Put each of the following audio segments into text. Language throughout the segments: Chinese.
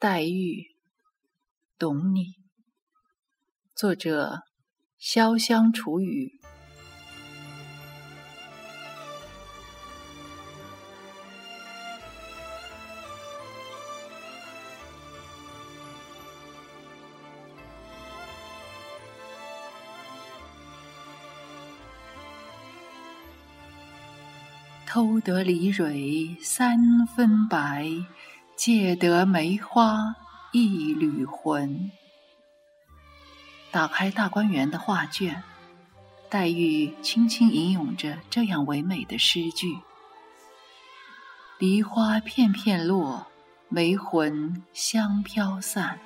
黛玉，懂你。作者：潇湘楚雨。偷得梨蕊三分白，借得梅花一缕魂。打开大观园的画卷，黛玉轻轻吟咏着这样唯美的诗句：“梨花片片落，梅魂香飘散。”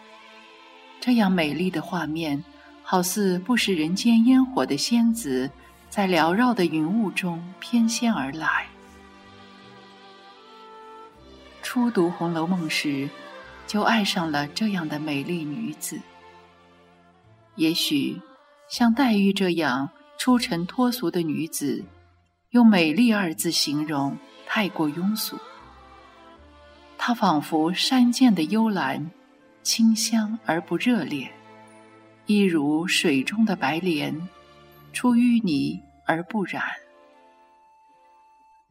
这样美丽的画面，好似不食人间烟火的仙子，在缭绕的云雾中翩跹而来。初读《红楼梦》时，就爱上了这样的美丽女子。也许，像黛玉这样出尘脱俗的女子，用“美丽”二字形容太过庸俗。她仿佛山涧的幽兰，清香而不热烈；一如水中的白莲，出淤泥而不染。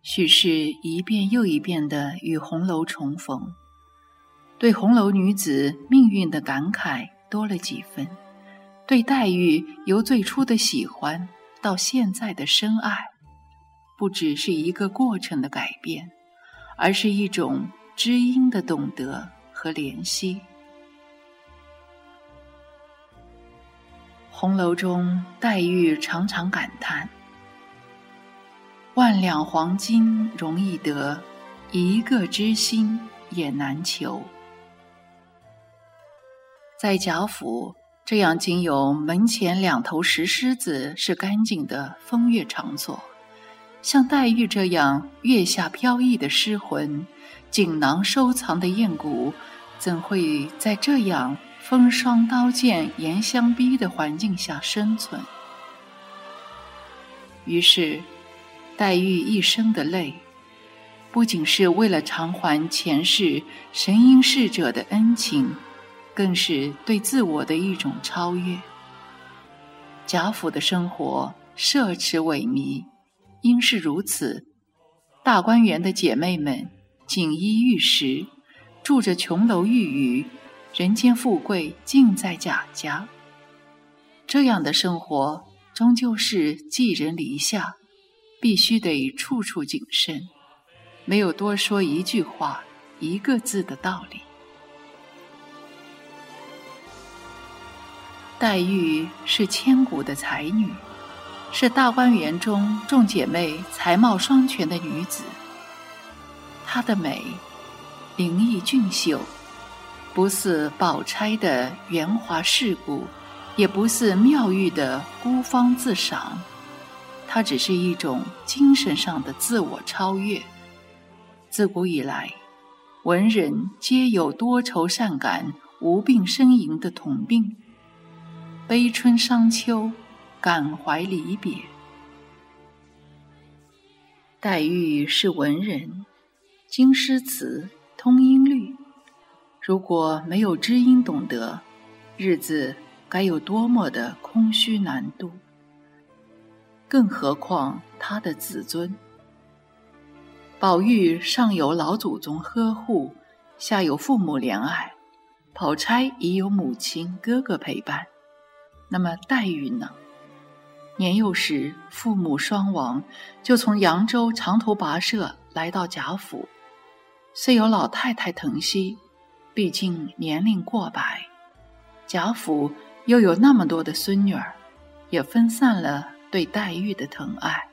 许是一遍又一遍的与红楼重逢，对红楼女子命运的感慨多了几分，对黛玉由最初的喜欢到现在的深爱，不只是一个过程的改变，而是一种知音的懂得和怜惜。红楼中，黛玉常常感叹。万两黄金容易得，一个知心也难求。在贾府这样仅有门前两头石狮子是干净的风月场所，像黛玉这样月下飘逸的诗魂、锦囊收藏的艳骨，怎会在这样风霜刀剑严相逼的环境下生存？于是。黛玉一生的泪，不仅是为了偿还前世神瑛侍者的恩情，更是对自我的一种超越。贾府的生活奢侈萎靡，因是如此，大观园的姐妹们锦衣玉食，住着琼楼玉宇，人间富贵尽在贾家。这样的生活，终究是寄人篱下。必须得处处谨慎，没有多说一句话、一个字的道理。黛玉是千古的才女，是大观园中众姐妹才貌双全的女子。她的美，灵异俊秀，不似宝钗的圆滑世故，也不似妙玉的孤芳自赏。它只是一种精神上的自我超越。自古以来，文人皆有多愁善感、无病呻吟的通病，悲春伤秋，感怀离别。黛玉是文人，经诗词，通音律。如果没有知音懂得，日子该有多么的空虚难度。更何况他的子孙，宝玉上有老祖宗呵护，下有父母怜爱，宝钗已有母亲哥哥陪伴。那么黛玉呢？年幼时父母双亡，就从扬州长途跋涉来到贾府。虽有老太太疼惜，毕竟年龄过百，贾府又有那么多的孙女儿，也分散了。对黛玉的疼爱，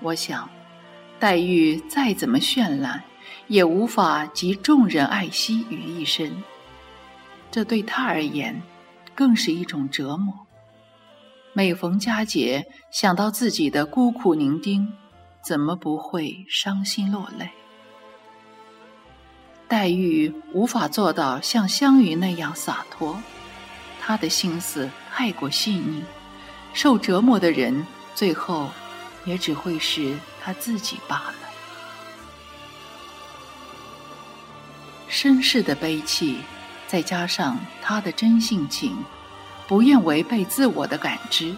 我想，黛玉再怎么绚烂，也无法集众人爱惜于一身。这对她而言，更是一种折磨。每逢佳节，想到自己的孤苦伶仃，怎么不会伤心落泪？黛玉无法做到像湘云那样洒脱，她的心思太过细腻。受折磨的人，最后也只会是他自己罢了。身世的悲戚，再加上他的真性情，不愿违背自我的感知，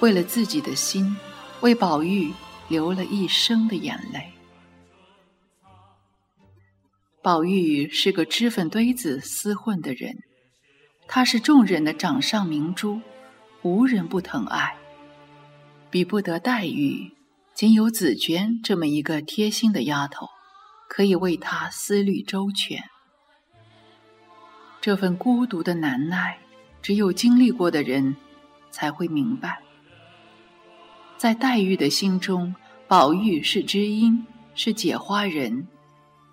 为了自己的心，为宝玉流了一生的眼泪。宝玉是个脂粉堆子厮混的人，他是众人的掌上明珠，无人不疼爱，比不得黛玉。仅有紫娟这么一个贴心的丫头，可以为他思虑周全。这份孤独的难耐，只有经历过的人才会明白。在黛玉的心中，宝玉是知音，是解花人。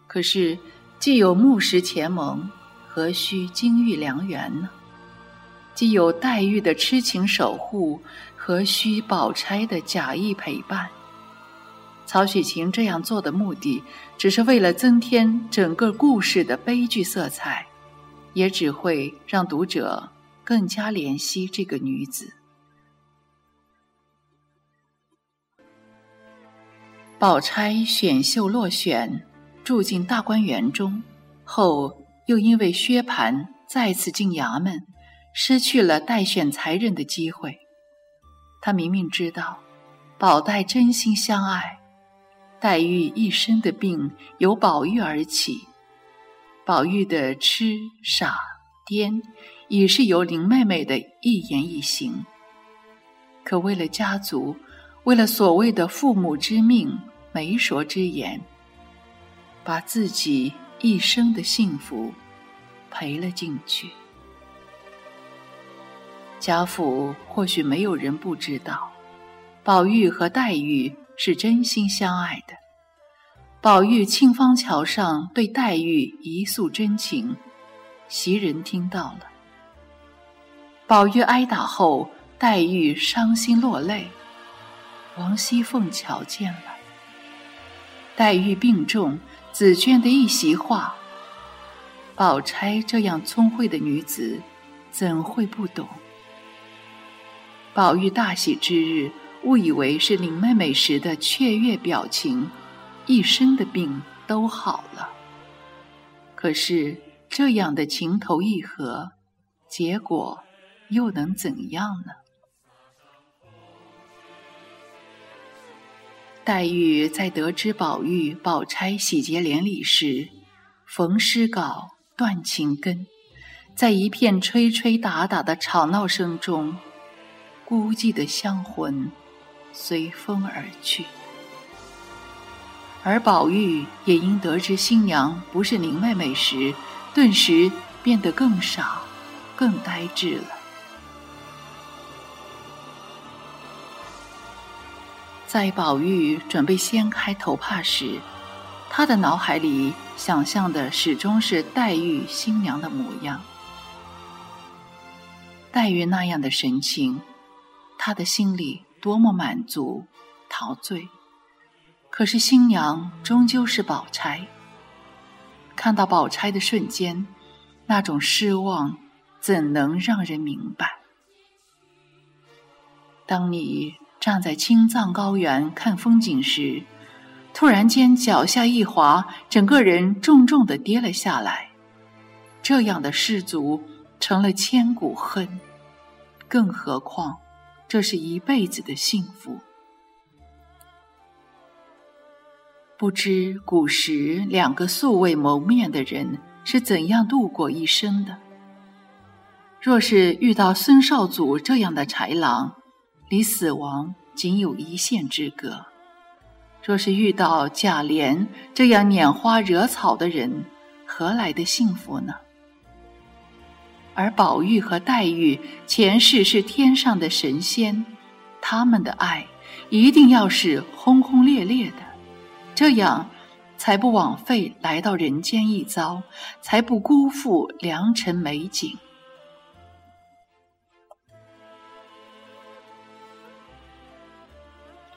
可是，既有木石前盟，何须金玉良缘呢？既有黛玉的痴情守护，何须宝钗的假意陪伴？曹雪芹这样做的目的，只是为了增添整个故事的悲剧色彩，也只会让读者更加怜惜这个女子。宝钗选秀落选，住进大观园中，后又因为薛蟠再次进衙门，失去了待选才人的机会。他明明知道，宝黛真心相爱。黛玉一生的病由宝玉而起，宝玉的痴傻癫也是由林妹妹的一言一行。可为了家族，为了所谓的父母之命、媒妁之言，把自己一生的幸福赔了进去。贾府或许没有人不知道，宝玉和黛玉。是真心相爱的。宝玉沁芳桥上对黛玉一诉真情，袭人听到了。宝玉挨打后，黛玉伤心落泪。王熙凤瞧见了。黛玉病重，紫娟的一席话，宝钗这样聪慧的女子，怎会不懂？宝玉大喜之日。误以为是林妹妹时的雀跃表情，一身的病都好了。可是这样的情投意合，结果又能怎样呢？黛玉在得知宝玉、宝钗喜结连理时，逢诗稿断情根，在一片吹吹打打的吵闹声中，孤寂的香魂。随风而去，而宝玉也因得知新娘不是林妹妹时，顿时变得更傻、更呆滞了。在宝玉准备掀开头帕时，他的脑海里想象的始终是黛玉新娘的模样。黛玉那样的神情，他的心里。多么满足、陶醉！可是新娘终究是宝钗。看到宝钗的瞬间，那种失望怎能让人明白？当你站在青藏高原看风景时，突然间脚下一滑，整个人重重的跌了下来，这样的失足成了千古恨。更何况……这是一辈子的幸福。不知古时两个素未谋面的人是怎样度过一生的？若是遇到孙少祖这样的豺狼，离死亡仅有一线之隔；若是遇到贾琏这样拈花惹草的人，何来的幸福呢？而宝玉和黛玉前世是天上的神仙，他们的爱一定要是轰轰烈烈的，这样才不枉费来到人间一遭，才不辜负良辰美景。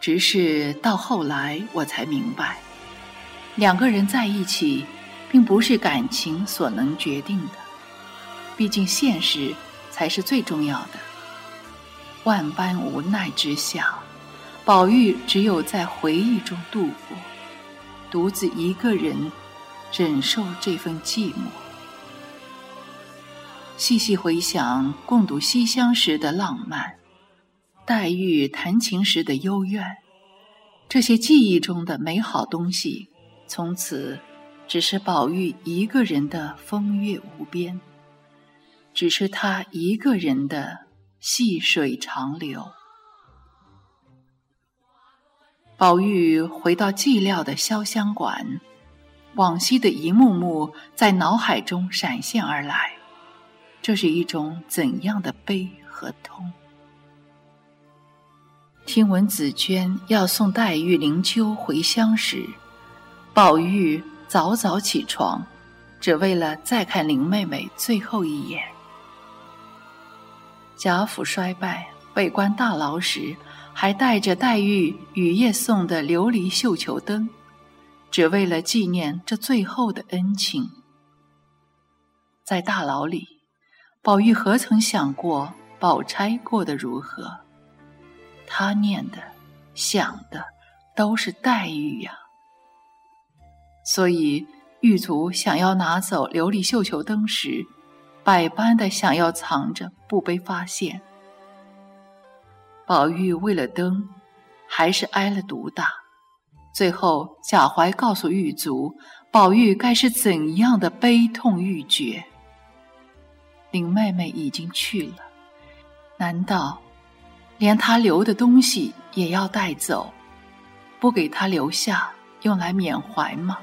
只是到后来，我才明白，两个人在一起，并不是感情所能决定的。毕竟现实才是最重要的。万般无奈之下，宝玉只有在回忆中度过，独自一个人忍受这份寂寞。细细回想共度西厢时的浪漫，黛玉弹琴时的幽怨，这些记忆中的美好东西，从此只是宝玉一个人的风月无边，只是他一个人的细水长流。宝玉回到寂寥的潇湘馆，往昔的一幕幕在脑海中闪现而来。这是一种怎样的悲和痛？听闻紫鹃要送黛玉、灵鹫回乡时，宝玉早早起床，只为了再看林妹妹最后一眼。贾府衰败，被关大牢时，还带着黛玉雨夜送的琉璃绣球灯，只为了纪念这最后的恩情。在大牢里。宝玉何曾想过宝钗过得如何？他念的、想的都是黛玉呀。所以狱卒想要拿走琉璃绣球灯时，百般的想要藏着，不被发现。宝玉为了灯，还是挨了毒打。最后贾怀告诉狱卒，宝玉该是怎样的悲痛欲绝。林妹妹已经去了，难道连她留的东西也要带走，不给她留下用来缅怀吗？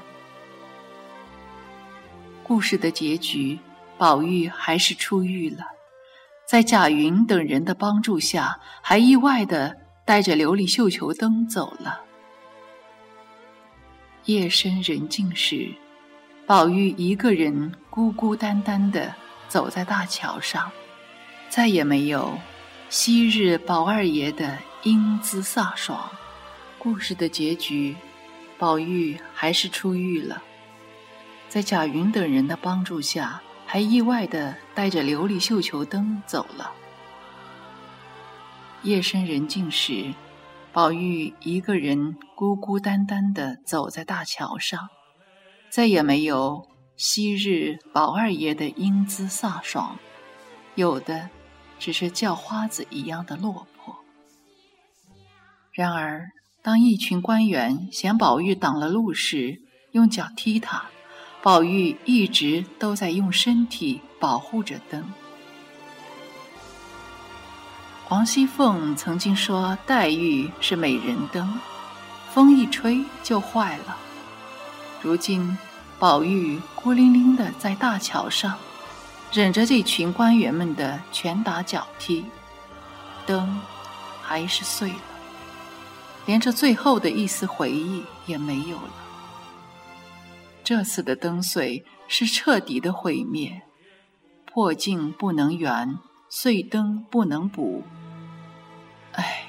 故事的结局，宝玉还是出狱了，在贾云等人的帮助下，还意外的带着琉璃绣球灯走了。夜深人静时，宝玉一个人孤孤单单的。走在大桥上，再也没有昔日宝二爷的英姿飒爽。故事的结局，宝玉还是出狱了，在贾云等人的帮助下，还意外的带着琉璃绣球灯走了。夜深人静时，宝玉一个人孤孤单单的走在大桥上，再也没有。昔日宝二爷的英姿飒爽，有的只是叫花子一样的落魄。然而，当一群官员嫌宝玉挡了路时，用脚踢他，宝玉一直都在用身体保护着灯。王熙凤曾经说黛玉是美人灯，风一吹就坏了。如今。宝玉孤零零的在大桥上，忍着这群官员们的拳打脚踢，灯还是碎了，连这最后的一丝回忆也没有了。这次的灯碎是彻底的毁灭，破镜不能圆，碎灯不能补。唉，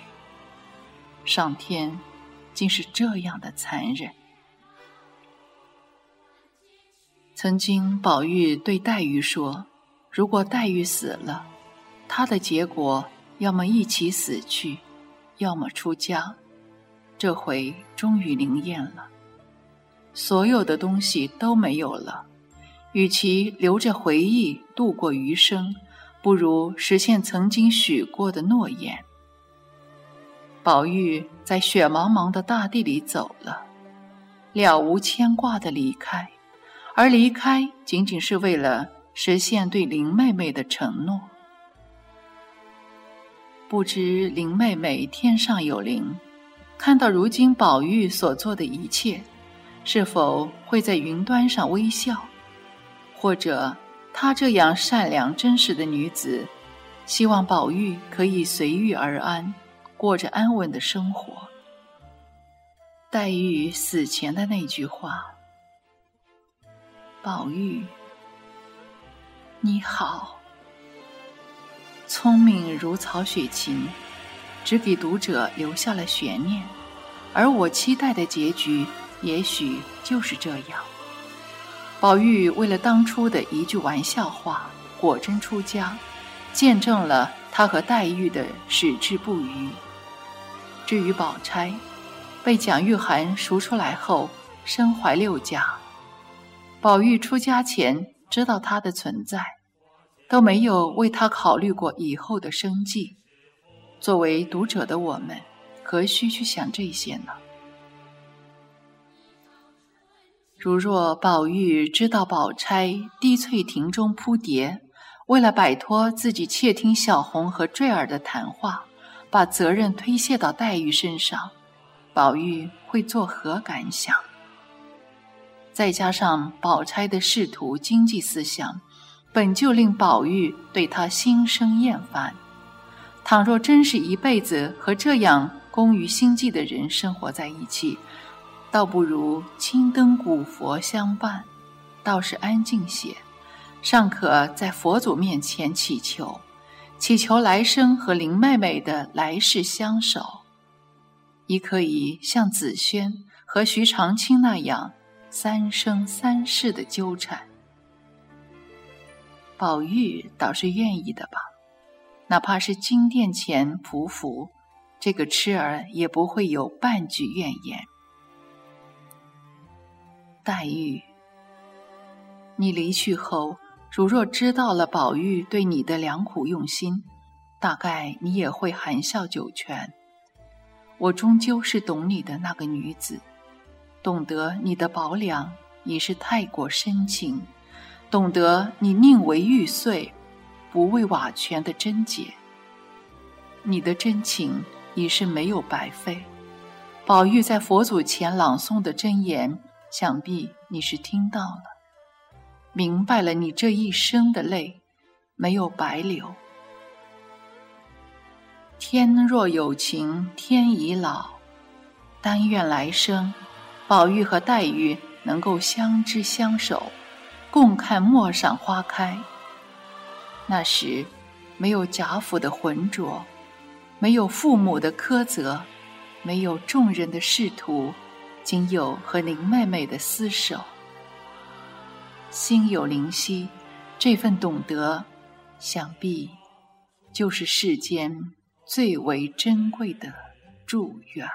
上天竟是这样的残忍。曾经，宝玉对黛玉说：“如果黛玉死了，他的结果要么一起死去，要么出家。这回终于灵验了，所有的东西都没有了。与其留着回忆度过余生，不如实现曾经许过的诺言。”宝玉在雪茫茫的大地里走了，了无牵挂的离开。而离开仅仅是为了实现对林妹妹的承诺。不知林妹妹天上有灵，看到如今宝玉所做的一切，是否会在云端上微笑？或者她这样善良真实的女子，希望宝玉可以随遇而安，过着安稳的生活？黛玉死前的那句话。宝玉，你好，聪明如曹雪芹，只给读者留下了悬念，而我期待的结局，也许就是这样。宝玉为了当初的一句玩笑话，果真出家，见证了他和黛玉的矢志不渝。至于宝钗，被蒋玉菡赎出来后，身怀六甲。宝玉出家前知道他的存在，都没有为他考虑过以后的生计。作为读者的我们，何须去想这些呢？如若宝玉知道宝钗滴翠亭中扑蝶，为了摆脱自己窃听小红和坠儿的谈话，把责任推卸到黛玉身上，宝玉会作何感想？再加上宝钗的仕途经济思想，本就令宝玉对她心生厌烦。倘若真是一辈子和这样工于心计的人生活在一起，倒不如青灯古佛相伴，倒是安静些，尚可在佛祖面前祈求，祈求来生和林妹妹的来世相守，亦可以像紫萱和徐长卿那样三生三世的纠缠。宝玉倒是愿意的吧，哪怕是金殿前匍匐，这个痴儿也不会有半句怨言。黛玉，你离去后，如若知道了宝玉对你的良苦用心，大概你也会含笑九泉。我终究是懂你的那个女子，懂得你的薄凉已是太过深情，懂得你宁为玉碎，不为瓦全的贞洁。你的真情已是没有白费。宝玉在佛祖前朗诵的真言。想必你是听到了，明白了，你这一生的泪没有白流。天若有情天已老，但愿来生，宝玉和黛玉能够相知相守，共看陌上花开。那时，没有贾府的浑浊，没有父母的苛责，没有众人的仕途。仅有和林妹妹的厮守，心有灵犀，这份懂得，想必就是世间最为珍贵的祝愿。